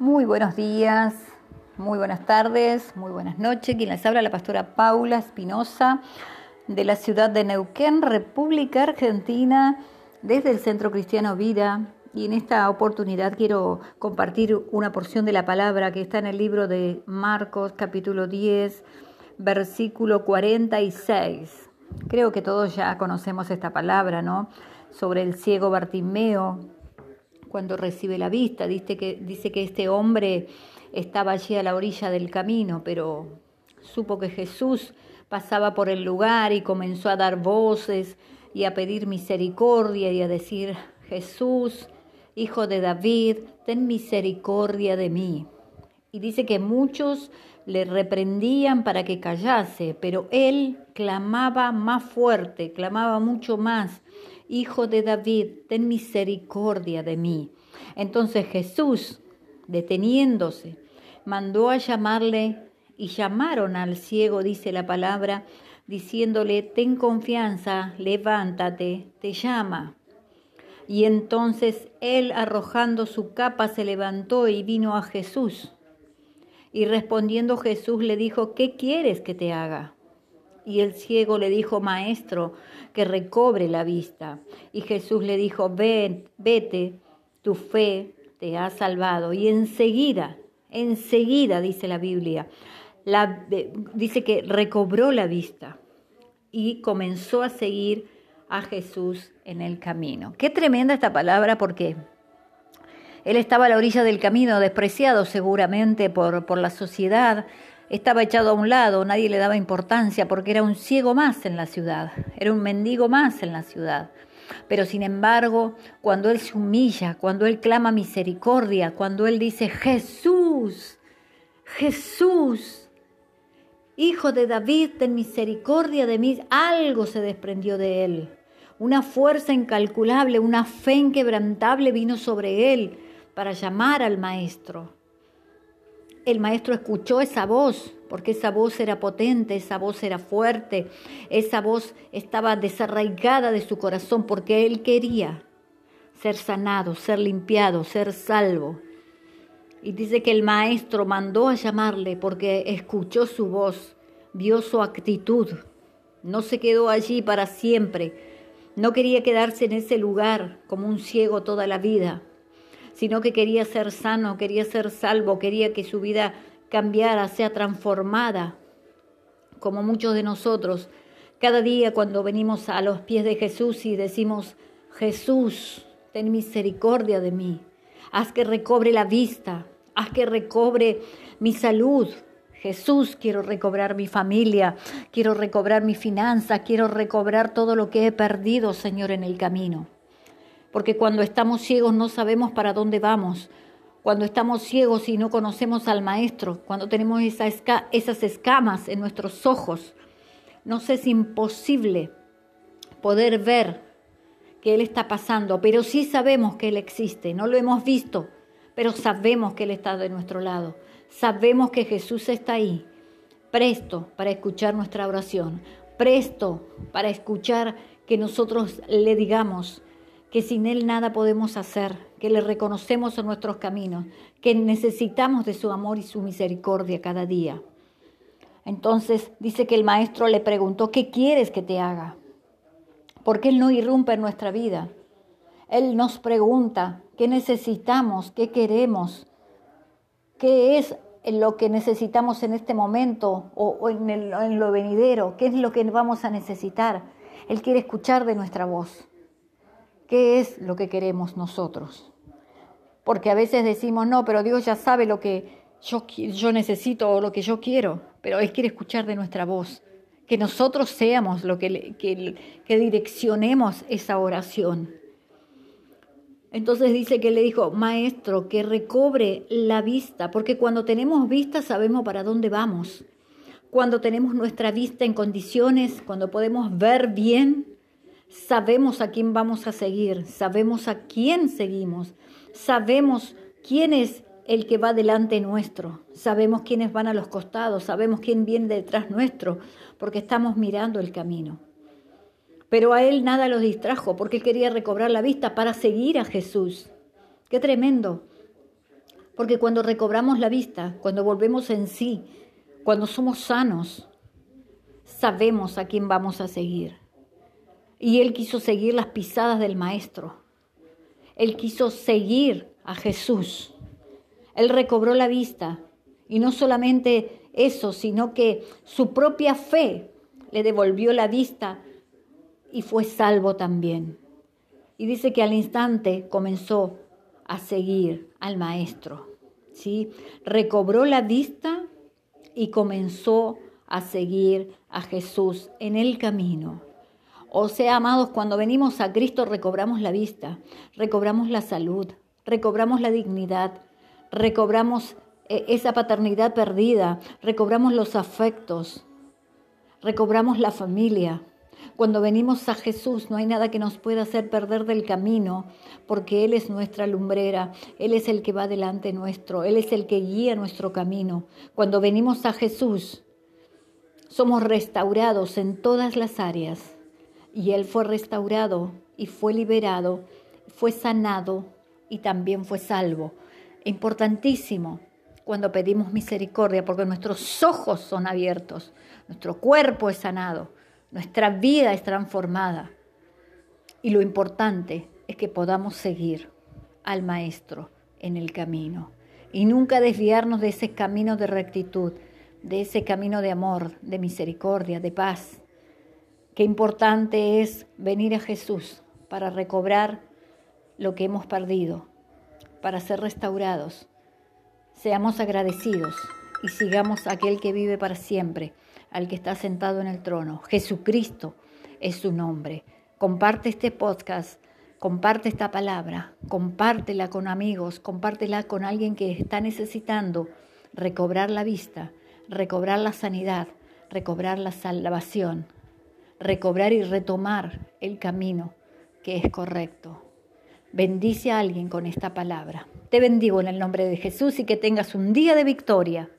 Muy buenos días, muy buenas tardes, muy buenas noches. Quien les habla la pastora Paula Espinosa de la ciudad de Neuquén, República Argentina, desde el Centro Cristiano Vida. Y en esta oportunidad quiero compartir una porción de la palabra que está en el libro de Marcos capítulo 10, versículo 46. Creo que todos ya conocemos esta palabra, ¿no? Sobre el ciego Bartimeo, cuando recibe la vista. Dice que, dice que este hombre estaba allí a la orilla del camino, pero supo que Jesús pasaba por el lugar y comenzó a dar voces y a pedir misericordia y a decir, Jesús, hijo de David, ten misericordia de mí. Y dice que muchos le reprendían para que callase, pero él clamaba más fuerte, clamaba mucho más Hijo de David, ten misericordia de mí. Entonces Jesús, deteniéndose, mandó a llamarle y llamaron al ciego, dice la palabra, diciéndole, ten confianza, levántate, te llama. Y entonces él, arrojando su capa, se levantó y vino a Jesús. Y respondiendo Jesús le dijo, ¿qué quieres que te haga? Y el ciego le dijo, Maestro, que recobre la vista. Y Jesús le dijo, ven, vete, tu fe te ha salvado. Y enseguida, enseguida, dice la Biblia, la, dice que recobró la vista y comenzó a seguir a Jesús en el camino. Qué tremenda esta palabra porque él estaba a la orilla del camino, despreciado seguramente por, por la sociedad, estaba echado a un lado, nadie le daba importancia porque era un ciego más en la ciudad, era un mendigo más en la ciudad. Pero sin embargo, cuando Él se humilla, cuando Él clama misericordia, cuando Él dice, Jesús, Jesús, Hijo de David, ten misericordia de mí, algo se desprendió de Él. Una fuerza incalculable, una fe inquebrantable vino sobre Él para llamar al Maestro. El maestro escuchó esa voz, porque esa voz era potente, esa voz era fuerte, esa voz estaba desarraigada de su corazón, porque él quería ser sanado, ser limpiado, ser salvo. Y dice que el maestro mandó a llamarle porque escuchó su voz, vio su actitud, no se quedó allí para siempre, no quería quedarse en ese lugar como un ciego toda la vida sino que quería ser sano, quería ser salvo, quería que su vida cambiara, sea transformada, como muchos de nosotros. Cada día cuando venimos a los pies de Jesús y decimos, Jesús, ten misericordia de mí, haz que recobre la vista, haz que recobre mi salud. Jesús, quiero recobrar mi familia, quiero recobrar mi finanza, quiero recobrar todo lo que he perdido, Señor, en el camino porque cuando estamos ciegos no sabemos para dónde vamos. Cuando estamos ciegos y no conocemos al Maestro, cuando tenemos esas escamas en nuestros ojos, nos es imposible poder ver que Él está pasando, pero sí sabemos que Él existe, no lo hemos visto, pero sabemos que Él está de nuestro lado, sabemos que Jesús está ahí, presto para escuchar nuestra oración, presto para escuchar que nosotros le digamos, que sin Él nada podemos hacer, que le reconocemos en nuestros caminos, que necesitamos de su amor y su misericordia cada día. Entonces dice que el maestro le preguntó, ¿qué quieres que te haga? Porque Él no irrumpe en nuestra vida. Él nos pregunta, ¿qué necesitamos? ¿Qué queremos? ¿Qué es lo que necesitamos en este momento o, en, en lo venidero? ¿Qué es lo que vamos a necesitar? Él quiere escuchar de nuestra voz. ¿Qué es lo que queremos nosotros? Porque a veces decimos, no, pero Dios ya sabe lo que yo, necesito o lo que yo quiero, pero Él quiere escuchar de nuestra voz, que nosotros seamos lo que, que, que direccionemos esa oración. Entonces dice que le dijo, maestro, que recobre la vista, porque cuando tenemos vista sabemos para dónde vamos. Cuando tenemos nuestra vista en condiciones, cuando podemos ver bien, Sabemos a quién vamos a seguir, sabemos a quién seguimos, sabemos quién es el que va delante nuestro, sabemos quiénes van a los costados, sabemos quién viene detrás nuestro, porque estamos mirando el camino. Pero a él nada lo distrajo, porque él quería recobrar la vista para seguir a Jesús. Qué tremendo. Porque cuando recobramos la vista, cuando volvemos en sí, cuando somos sanos, sabemos a quién vamos a seguir. Y Él quiso seguir las pisadas del Maestro. Él quiso seguir a Jesús. Él recobró la vista. Y no solamente eso, sino que su propia fe le devolvió la vista y fue salvo también. Y dice que al instante comenzó a seguir al maestro. ¿sí? Recobró la vista y comenzó a seguir a Jesús en el camino. O sea, amados, cuando venimos a Cristo recobramos la vista, recobramos la salud, recobramos la dignidad, recobramos eh, esa paternidad perdida, recobramos los afectos, recobramos la familia. Cuando venimos a Jesús no hay nada que nos pueda hacer perder del camino, porque Él es nuestra lumbrera, Él es el que va delante nuestro, Él es el que guía nuestro camino. Cuando venimos a Jesús, somos restaurados en todas las áreas. Y Él fue restaurado y fue liberado, fue sanado y también fue salvo. Importantísimo cuando pedimos misericordia, porque nuestros ojos son abiertos, nuestro cuerpo es sanado, nuestra vida es transformada. Y lo importante es que podamos seguir al Maestro en el camino y nunca desviarnos de ese camino de rectitud, de ese camino de amor, de misericordia, de paz. Qué importante es venir a Jesús para recobrar lo que hemos perdido, para ser restaurados Seamos agradecidos y sigamos a aquel que vive para siempre, al que está sentado en el trono. Jesucristo es su nombre. Comparte este podcast, comparte esta palabra, compártela con amigos, compártela con alguien que está necesitando recobrar la vista, recobrar la sanidad, recobrar la salvación, recobrar y retomar el camino que es correcto. Bendice a alguien con esta palabra. Te bendigo en el nombre de Jesús y que tengas un día de victoria.